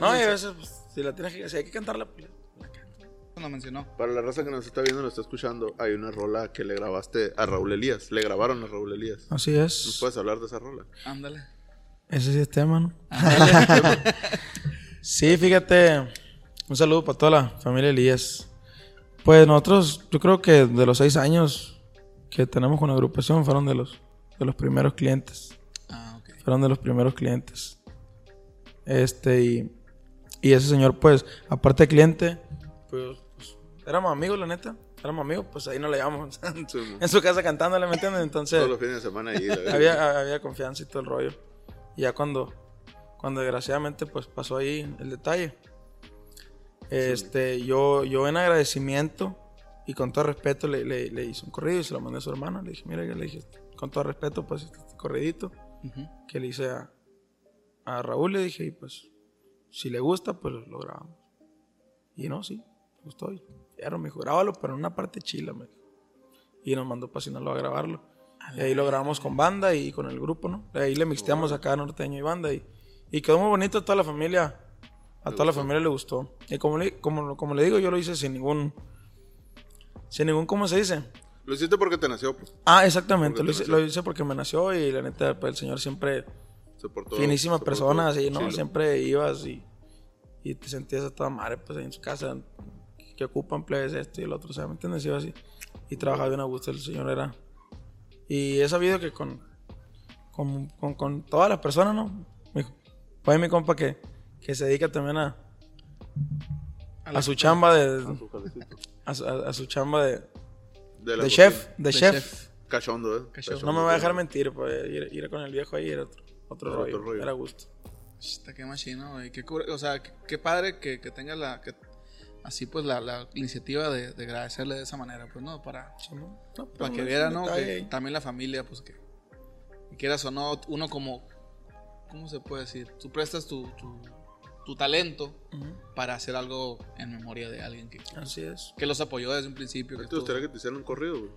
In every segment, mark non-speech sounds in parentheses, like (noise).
No, y a veces, pues, si la tienes que, si hay que cantarla, pues, la canto. No mencionó. Para la raza que nos está viendo, nos está escuchando, hay una rola que le grabaste a Raúl Elías. Le grabaron a Raúl Elías. Así ¿Nos es. puedes hablar de esa rola? Ándale. Ese sí es tema, ¿no? (laughs) sí, fíjate. Un saludo para toda la familia Elías. Pues nosotros, yo creo que de los seis años que tenemos con la agrupación, fueron de los, de los primeros clientes. Ah, ok. Fueron de los primeros clientes. Este, y, y ese señor, pues, aparte de cliente, pues, pues, éramos amigos, la neta. Éramos amigos, pues ahí nos le llevamos (laughs) Sí, mo. en su casa cantándole, ¿me entiendes? Entonces, Todos los fines de semana ahí. la había, había confianza y todo el rollo. Y ya cuando, cuando desgraciadamente, pues pasó ahí el detalle. Este, yo, yo en agradecimiento y con todo respeto le, le, le hice un corrido y se lo mandé a su hermano. Le dije, mira, le dije, con todo respeto, pues este corridito Ujú. que le hice a, a Raúl, le dije, y pues, si le gusta, pues lo, grabamos. Y no, sí, gustó. Y ya me dijo, grábalo, pero en una parte chila, me dijo. Y nos mandó para Sinaloa a grabarlo. Y ahí lo grabamos con banda y con el grupo, ¿no? Ahí le mixteamos acá norteño y banda y, y quedó muy bonito a toda la familia. A toda la familia le gustó. Y como le, como, como le digo, yo lo hice sin ningún... Sin ningún, ¿cómo se dice? Lo hiciste porque te nació, pues. Ah, exactamente. Lo hice, lo hice porque me nació y la neta, pues el señor siempre... Se portó. finísimas se portó personas y no chilo. siempre ibas y, y te sentías a toda madre pues ahí en su casa que ocupan plebes esto y el otro o sea me entiendes iba así y trabajaba bien a gusto el señor era y he sabido que con con, con, con todas las personas no dijo pues mi compa que, que se dedica también a a su chamba de a, su- a- a su chamba de, De, de chef de, De chef. chef. Cachondo, ¿eh? Cachondo. no me va a dejar mentir pues ir, ir con el viejo ahí era otro otro, Otro rollo, rollo. era gusto Está qué machino, güey. Qué cura- o sea, qué, qué padre que, que tenga la. Que, así pues la, la iniciativa de, de agradecerle de esa manera, pues no, para, Sí, ¿no? No, para que viera, ¿no? Que también la familia, pues que, que quieras o no, uno como. ¿Cómo se puede decir? Tú prestas tu, tu, tu talento Ujú. para hacer algo en memoria de alguien que, Así es. que los apoyó desde un principio. que ¿Te gustaría que te hicieran un corrido, güey?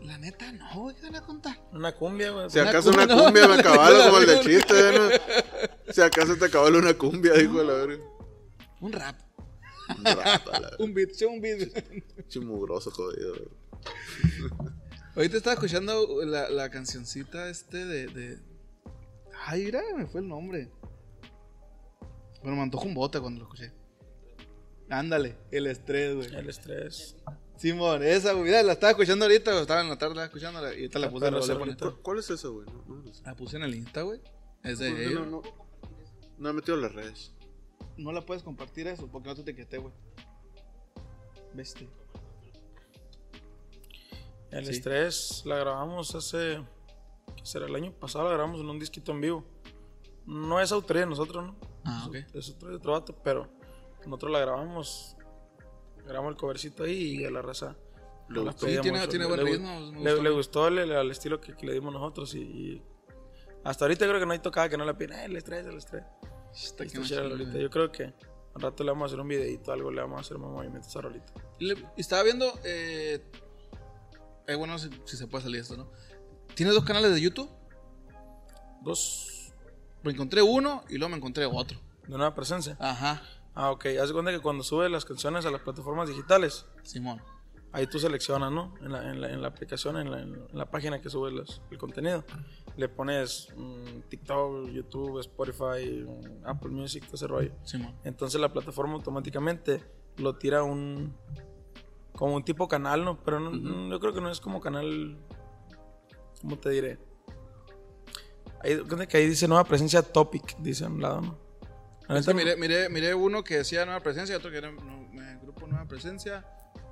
La neta, no, güey, ¿qué van a contar? Una cumbia, güey. Si Una acaso una cumbia, no. cumbia me acabalo como el de (laughs) chiste, ¿no? Si acaso te acabalo una cumbia, dijo de la verga. Un rap. Un rato, a la verga. (laughs) Un beat, sí, un beat. Chimugroso, jodido. güey. (laughs) Ahorita estaba escuchando la, la cancioncita este de, de... Ay, mira, me fue el nombre. Bueno, me antojó un bote cuando lo escuché. Ándale, el estrés, güey. El estrés. Simón, esa, güey. Mira, la estaba escuchando ahorita, güey, estaba en la tarde escuchándola y ahorita la puse en el. ¿Cuál, es esa, güey? No, no, no sé. La puse en el Insta, güey. Es de ¿Por qué ella. no, no, no he metido las redes. No la puedes compartir eso porque no te etiqueté, güey. Viste. El Sí. estrés la grabamos hace. ¿Qué será? El año pasado la grabamos en un disquito en vivo. No es autoría de nosotros, ¿no? Ah, Es- ok. Es otro, de otro vato, pero nosotros la grabamos. Grabamos el covercito ahí y a la raza. Le gustó. Sí, tiene- tiene buen le, ritmo, Le, gustó. le gustó el, estilo que, que le dimos nosotros y, y hasta ahorita creo que no hay tocada que no le piden, "Eh, el estrés, el estrés. Está está güey. Yo creo que al rato le vamos a hacer un videito, algo le vamos a hacer más movimientos a esa rolita. Le- estaba viendo. Eh, eh, bueno, si, si se puede salir esto, ¿no? ¿Tienes dos canales de YouTube? Dos Me encontré uno y luego me encontré otro. de nueva presencia. Ajá, Ah, ok. Haz cuenta que cuando subes las canciones a las plataformas digitales, Simón. ahí tú seleccionas, ¿no? En la, en la, en la aplicación, en la, en la página que subes los- el contenido. Le pones mm, TikTok, YouTube, Spotify, mm, Apple Music, todo ese rollo. Simón. Entonces la plataforma automáticamente lo tira a un. como un tipo canal, ¿no? Pero no- no, yo creo que no es como canal. ¿Cómo te diré? Ahí, que ahí dice nueva presencia topic, dice a un lado, ¿no? Es que neta, miré, miré, miré uno que decía Nueva Presencia y otro que era no, eh, Grupo Nueva Presencia.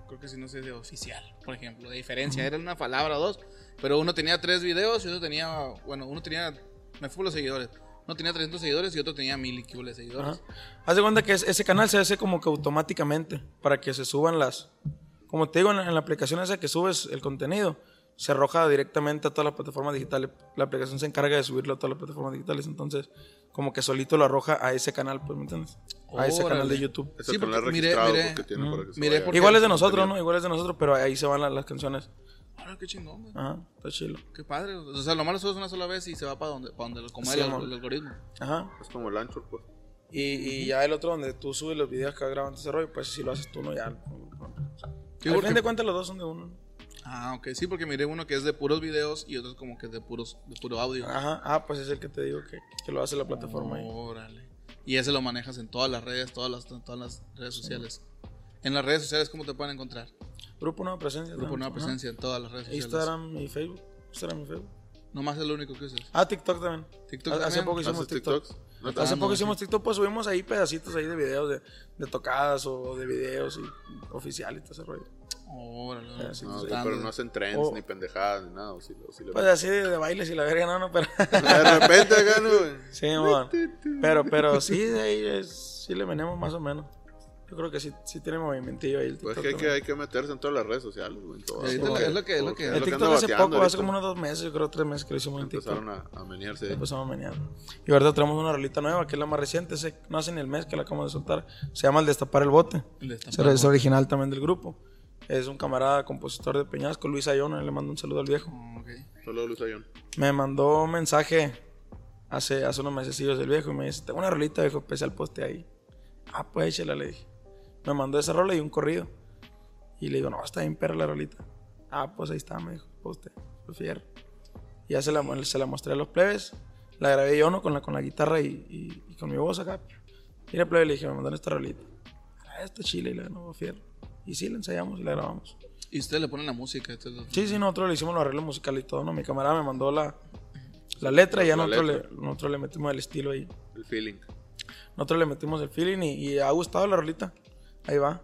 Creo que si no sé de oficial, por ejemplo. De diferencia, era una palabra o dos. Pero uno tenía tres videos y otro tenía. Bueno, uno tenía. Me fui los seguidores. Uno tenía 300 seguidores y otro tenía 1000 y seguidores. Ajá. Haz de cuenta que es- ese canal se hace como que automáticamente para que se suban las. Como te digo, en la, en la aplicación esa que subes el contenido, se arroja directamente a todas las plataformas digitales. La aplicación se encarga de subirlo a todas las plataformas digitales. Entonces, como que solito lo arroja a ese canal, pues, ¿me entiendes? A ese canal Órale. de YouTube. Es Sí, el canal porque registrado miré- que tiene para que se vaya. porque- Igual es de nosotros. ¿no? Igual es de nosotros, pero ahí se van las, las canciones. Ahora, qué chingón, güey. Ajá, está chilo. Qué padre. O sea, lo malo subes una sola vez y se va para donde, para donde lo como Sí, el, el algoritmo. Ajá. Es como el ancho, pues. Y, y ya el otro donde tú subes los videos que vas grabando ese rollo, pues si lo haces tú, no ya. Al porque- fin de cuentas los dos son de uno. Ah, ok, sí, porque miré uno que es de puros videos y otro es como que de puros de puro audio. Ajá, ah, pues es el que te digo que, que lo hace la plataforma ahí. Órale. Y ese lo manejas en todas las redes, todas las, todas las redes sociales. En las redes sociales, ¿cómo te pueden encontrar? Grupo Nueva Presencia. Grupo ¿no? Nueva Ajá. Presencia en todas las redes sociales. Instagram y Facebook. Instagram y Facebook. Nomás es lo único que usas. Ah, TikTok también. TikTok Hace también. poco hicimos ¿Haces TikTok. Hace no, poco hicimos TikTok, pues subimos ahí pedacitos ahí de videos de, de tocadas o de videos y oficiales y todo ese rollo. Órale, sí, No, sí, sí, pero no hacen trends Oh. ni pendejadas ni nada. o sí sí lo- Pues así de, de bailes y la verga, no, no, pero. (laughs) de repente acá, ¿no? güey? (laughs) sí, mon. Pero, pero sí, de ahí es- sí le venimos más o menos. Yo creo que sí, sí tiene movimientillo ahí el Pues TikTok. que hay, que hay que meterse en todas las redes sociales, güey. Sí, es lo que- es lo que- es lo que- Porque El es lo que TikTok hace poco, hace ahorita. como unos dos meses, yo creo tres meses que lo hicimos en TikTok. Empezaron a, a menearse. Empezamos a menear. Y ahorita tenemos una rolita nueva, que es la más reciente, ese- no hace ni el mes que la acabamos de soltar. Se llama El Destapar el Bote. El Destapar Es original también del grupo. Es un camarada compositor de Peñasco, Luis Ayona, le mando un saludo al viejo. Ok. Solo Luz Ayón. Me mandó un mensaje hace, hace unos mesecillos del viejo y me dice, tengo una rolita viejo, especial poste ahí. Ah, pues échala, le dije. Me mandó esa rola y un corrido. Y le digo, no, está bien perra la rolita. Ah, pues ahí está, me dijo, poste, fierro. Y ya se la, se la mostré a los plebes. La grabé yo, ¿no? Con la, con la guitarra y, y- y con mi voz acá. Mira, plebe, le dije, me mandaron esta rolita. Ah, esta chile y la no, fierro. Y sí, la ensayamos y la grabamos. Y ustedes le ponen la música. Sí, sí, nosotros le hicimos los arreglos musicales y todo, ¿no? Mi camarada me mandó la, la letra y ya La nosotros letra. le, nosotros le metimos el estilo ahí. El feeling. Nosotros le metimos el feeling y, y ha gustado la rolita. Ahí va.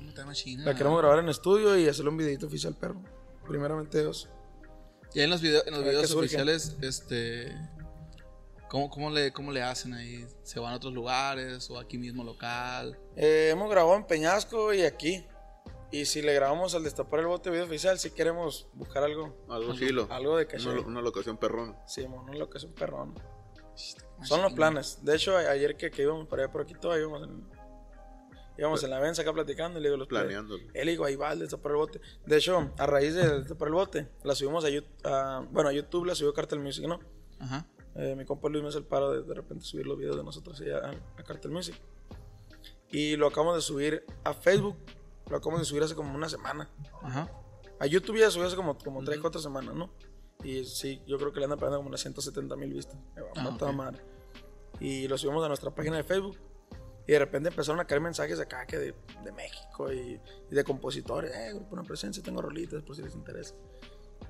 Mm, está machina. La queremos grabar en estudio y hacerle un videito oficial, perro. Primeramente Dios. Y en los, video- en los videos oficiales, este. ¿cómo, cómo, le, ¿Cómo le hacen ahí? ¿Se van a otros lugares o aquí mismo local? Eh, hemos grabado en Peñasco y aquí. Y si le grabamos al destapar el bote video oficial, si queremos buscar algo, Algo chilo. algo de caché. Una, una locación perrón. Sí, mono, lo que es un perrón. Son los planes. De hecho, ayer que, que íbamos para allá por aquí, todo íbamos en, íbamos en la venza acá platicando y le digo los Planeándolo. Él digo, ahí va el destapar el bote. De hecho, a raíz del destapar el bote, la subimos a YouTube. bueno, a YouTube la subió Cartel Music, ¿no? Ajá. Eh, mi compa Luis me hace el paro de de repente subir los videos de nosotros allá a, a Cartel Music. Y lo acabamos de subir a Facebook. Lo acabamos de subir hace como una semana. Ajá. A YouTube ya subió hace como, como 3, 4 semanas, ¿no? Y sí, yo creo que le andan pegando como unas 170 mil vistas. Ah, matar ok. madre. Y lo subimos a nuestra página de Facebook. Y de repente empezaron a caer mensajes acá que de, de México y, y de compositores. Eh, grupo una presencia, tengo rolitas por si les interesa.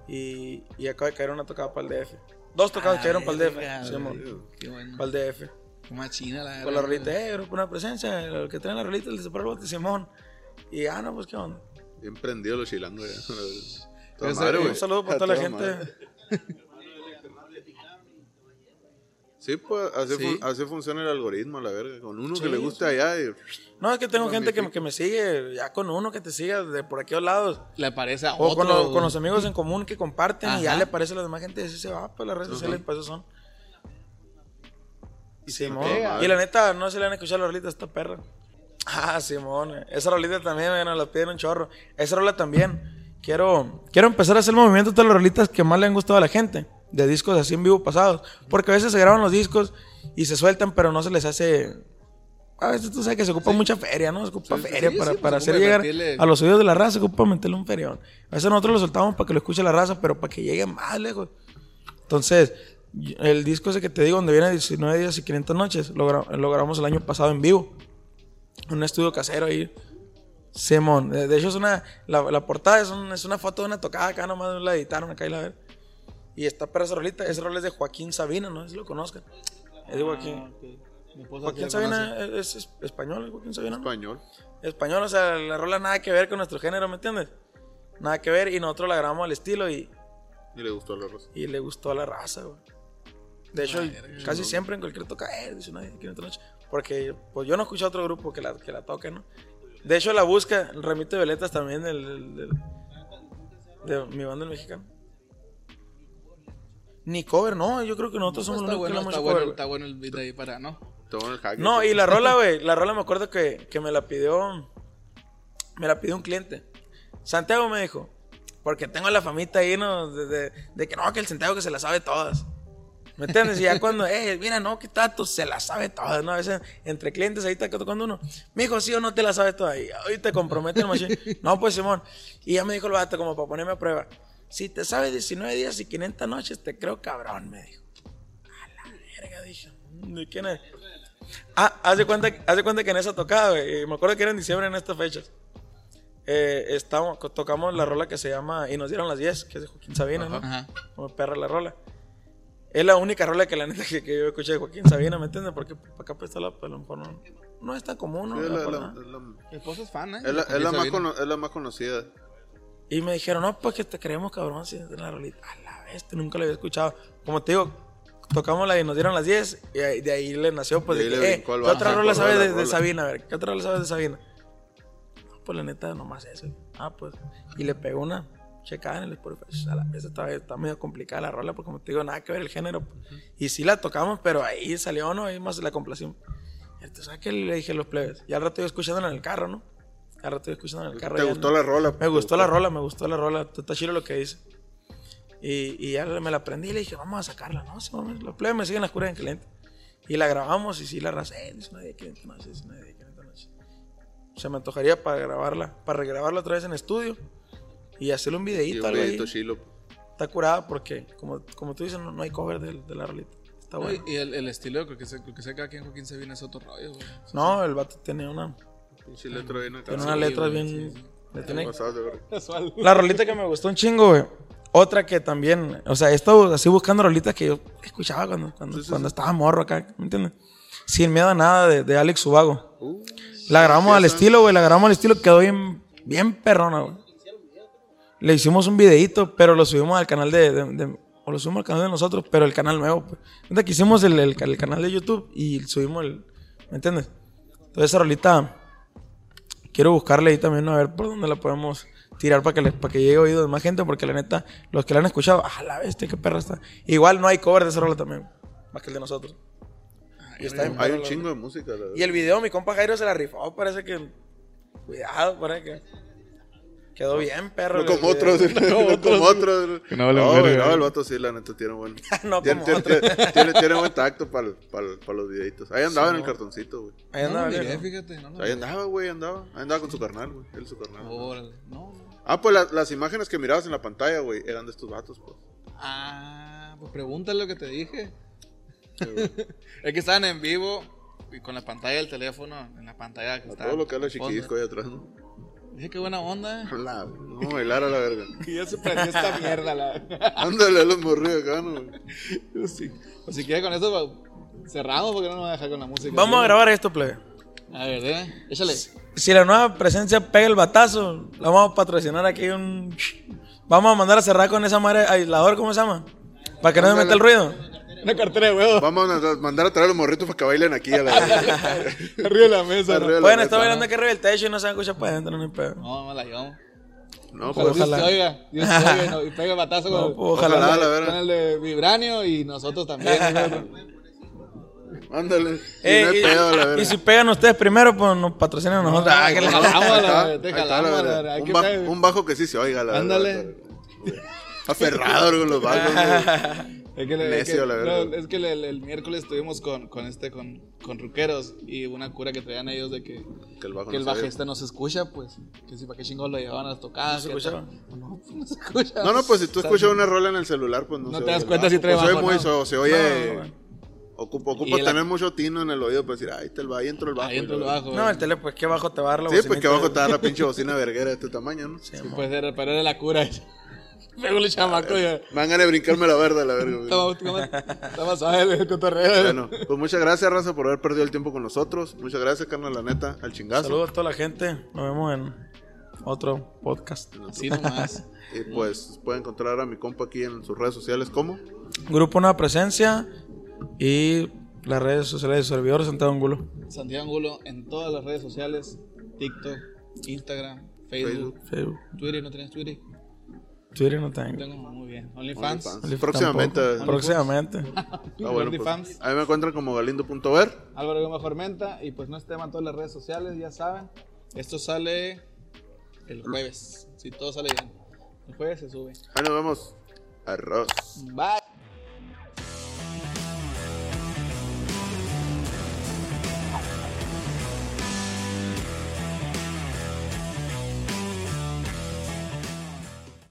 Y, y acaba de caer una tocada para el DF. Dos tocadas cayeron para el DF. Sí. Qué bueno. para el DF. Machina la Con la rolita, eh, grupo una presencia. El que trae la rolita, el de Simón. Y ah, no, pues qué onda. Bien prendido los chilangos ya. Toda Ese- madre, güey. Un saludo para A toda la gente. Sí, pues así, Sí. fun- así funciona el algoritmo, la verga. Con uno que le guste allá y No, es que tengo Magnifico. gente que, me- que me sigue, ya con uno que te siga de por aquellos lados. Le parece a O otro. con, los- con los amigos en común que comparten y ya le parece a la demás gente y así se va, pues las redes sociales para eso son. Simón. pega. Y la neta, no se le han escuchado la rolita a esta perra. Ah, Simón. Esa rolita también, me la piden un chorro. Esa rola también. Quiero, quiero empezar a hacer movimiento de todas las rolitas que más le han gustado a la gente. De discos así en vivo pasados. Porque a veces se graban los discos y se sueltan, pero no se les hace. A veces tú sabes que se ocupa mucha feria, ¿no? Se ocupa feria sí, para, pues, para hacer llegar meterle- a los oídos de la raza, se ocupa meterle un ferión. A veces nosotros lo soltamos para que lo escuche la raza, pero para que llegue más lejos. Entonces, el disco ese que te digo, donde viene 19 días y 500 noches, lo, gra- lo grabamos el año pasado en vivo. Un estudio casero ahí. Simón. De, de hecho, es una, la, la portada es, un- es una foto de una tocada acá, nomás la editaron acá y la ver. Y está para esa rolita. Ese rol es de Joaquín Sabina, no sé si lo conozcan. Es de Joaquín. Ah, ok. Mi esposa Joaquín sí la conoce. Sabina es, es español, ¿es Joaquín Sabina. ¿no? español. Español, o sea, la rola nada que ver con nuestro género, ¿me entiendes? Nada que ver. Y nosotros la grabamos al estilo y, Y le gustó la rosa. y le gustó a la raza, güey. De hecho, casi siempre en cualquier toca, eh, dice nadie, quiere otra noche. Porque pues yo no escuché otro grupo que la, que la toque, ¿no? De hecho, la busca, el remito de veletas también del, del- del- de mi banda el mexicano. Ni cover, no, yo creo que nosotros somos los bueno, que está bueno, cover, está bueno el beat ahí para, ¿no? El hack. No, y la rola, güey, la rola me acuerdo que, que me la pidió, me la pidió un cliente. Santiago me dijo, porque tengo la famita ahí, ¿no? De, de- de que no, que el Santiago que se la sabe todas. ¿Me entiendes? Y ya cuando, eh, mira, no, qué tato, se la sabe toda, ¿no? A veces entre clientes ahí está tocando uno, mijo, sí o no te la sabes toda. Y hoy te compromete el machín. No, pues Simón. Y ya me dijo el vato, como para ponerme a prueba. Si te sabes 19 días y 500 noches, te creo cabrón, me dijo. A la verga, dije. ¿De quién es? Ah, haz de cuenta, haz de cuenta que en esa tocada, güey. y Me acuerdo que era en diciembre en estas fechas. Eh, estábamos, tocamos la rola que se llama Y nos dieron las 10, que es de Joaquín Sabina, ¿no? Ajá. Como perra la rola. Es la única rola que la neta que, que yo escuché de Joaquín Sabina, ¿me entiendes? Porque para acá pues está la a lo mejor no, no es tan común, ¿no? Sí, La la- Mi esposo es fan, ¿eh? es la- es la más Sabina. cono- es la más conocida. Y me dijeron, no, pues que te creemos, cabrón, si es de la rolita. A la bestia, nunca la había escuchado. Como te digo, tocamos la y nos dieron las 10 y ahí- de ahí le nació, pues, De de, ahí que, le eh, ¿qué otra rola sabes de de. Sabina? A ver, ¿qué otra rola sabes de Sabina? No, pues la neta, nomás eso. Ah, pues. Y le pegó una checada en el Spotify. A la vez está, está medio complicada la rola, porque como te digo, nada que ver el género. pues. Y sí la tocamos, pero ahí salió, ¿no? Ahí más la complacimos. Entonces, ¿sabes qué le dije a los plebes? Y al rato iba escuchándola en el carro, ¿no? Al rato iba escuchándola en el carro. ¿Te gustó no- la rola? me ¿Te gustó la rola, me gustó la rola. Está chido lo que dice. Y, y ya me la aprendí y le dije, vamos a sacarla. No, sí, vamos. Los plebes me siguen las curas en cliente. Y la grabamos y sí la racé. Dice una de 500 noches, dice una de 500 noches. Se me antojaría para grabarla, para regrabarla otra vez en estudio y hacerle un Y videíto, un algo ahí. videito chilo. Está curada porque, como, como tú dices, no, no hay cover de, de la rolita. Está bueno. Y el, el estilo, creo que sé, creo que sé que aquí en Joaquín Sabina es otro rollo, güey. No, el vato tiene una, Pinche letra bien acá. tiene una letra bien. sí, sí. le tiene-. La rolita que me gustó un chingo, güey. Otra que también, o sea, he estado así buscando rolitas que yo escuchaba cuando, cuando, cuando estaba morro acá, ¿me entiendes? Sin miedo a nada de, de Alex Subago. Uh, La grabamos al estilo, güey, la grabamos al estilo, quedó bien, bien perrona, güey. Le hicimos un videíto, pero lo subimos al canal de, de- de- o lo subimos al canal de nosotros, pero el canal nuevo, pues. Que hicimos el, el, el canal de YouTube y subimos el, ¿me entiendes? Entonces esa rolita, quiero buscarle ahí también a ver por dónde la podemos tirar para que, le- para que llegue a oídos de más gente, porque la neta, los que la han escuchado, ah, la bestia, qué perra está. Igual no hay cover de esa rola también, más que el de nosotros. Y está Hay un chingo de música. la y el video, mi compa Jairo se la rifó, parece que. Cuidado, parece que. Quedó bien, perro. No como otros, (laughs) no como otros. Que no No, güey, no, el vato sí, la neta tiene buen. (laughs) No tiene, como tiene, otros. tiene, tiene- tiene buen tacto para los videitos. Ahí andaba en el cartoncito, güey. Ahí No andaba bien, miré, ¿no? fíjate. No Ahí andaba, güey, andaba. Ahí andaba con su carnal, güey. Él su carnal. Órale. No, no. Ah, pues la- las imágenes que mirabas en la pantalla, güey, eran de estos vatos, pues. Ah, pues pregúntale lo que te dije. (laughs) es que estaban en vivo y con la pantalla del teléfono, en la pantalla que estaba. todo lo que habla chiquisco ahí atrás, ¿no? Dije qué buena onda. La- no, bailar a la verga. (laughs) Y ya se prendió esta mierda. La... (laughs) Ándale a los morridos acá, ¿no? güey? sí. Pues si quiere con eso, pues, cerramos porque no nos va a dejar con la música. Vamos a grabar esto, plebe. A ver, ¿eh? Échale. Si la nueva presencia pega el batazo, la vamos a patrocinar aquí un. Vamos a mandar a cerrar con esa madre aislador, ¿cómo se llama? Para que no se meta el ruido. Una cartera de huevos Vamos a mandar a traer a los morritos para que bailen aquí a la (laughs) arriba de la mesa. Arriba de la mesa, estar bailando aquí arriba del techo y no se van a escuchar para adentro, no hay pedo. No, no la llevamos. No, Pero pues. Dios ojalá. te oiga, Dios te oiga y, no- y pega el batazo con, No, pues, ojalá. Ojalá, la con el de Vibranio y nosotros también. (laughs) Ándale. Y Eh, no hay y, pedo, la y si pegan ustedes primero, pues nos patrocinan a nosotros. Ah, que la- Jalamos está, está, un, que bajo que sí se oiga, la verdad. Ándale. Aferrado con los bajos, (laughs) güey. Es que, le- es que- la verdad. no, es que el, el- el miércoles estuvimos con, con este con, con ruqueros y una cura que traían ellos de que, Que el bajo que el no oye. bajista no se escucha, pues que si para qué chingón lo llevaban a las tocadas. ¿No se tal. No, pues, no se escucha. No, no, pues si tú O sea, escuchas una rola en el celular, pues no, No se te das oye el cuenta si bajo. trae Pues se oye bajo, muy, ¿no? so- se oye. No, no. Ocupa, Y ocupa el- tener mucho tino en el oído para decir, ahí está el bajo, ahí entró el bajo. Ahí entra y el bajo. No, el tele, pues qué bajo te va a dar la Sí, pues que bocinita. abajo está la pinche bocina verguera de este tamaño, ¿no? Sí, pues era, pero era la cura. Pegó el chamaco y Me dan ganas de brincarme la verga, la verga. estaba suave el cotorreo. Bueno, pues muchas gracias, Raza, por haber perdido el tiempo con nosotros. Muchas gracias, carnal, la neta, al chingazo. Saludos a toda la gente. Nos vemos en otro podcast. Así nomás. (laughs) Y pues pueden encontrar a mi compa aquí en sus redes sociales, ¿cómo? Grupo Nueva Presencia y las redes sociales de servidores Santiago Angulo. Santiago Angulo en todas las redes sociales: TikTok, Instagram, Facebook, Facebook, Twitter. ¿No tienes Twitter? Twitter no tengo. Tengo muy bien. OnlyFans. OnlyFans. OnlyFans Próximamente. tampoco. Próximamente. (laughs) Ah, bueno, pues, OnlyFans. ahí me encuentran como galindo.ver. Álvaro Gómez Formenta. Y pues no es tema en todas las redes sociales, ya saben. Esto sale el jueves. Si todo sale bien. El jueves se sube. Ahí nos vemos. Arroz. Bye.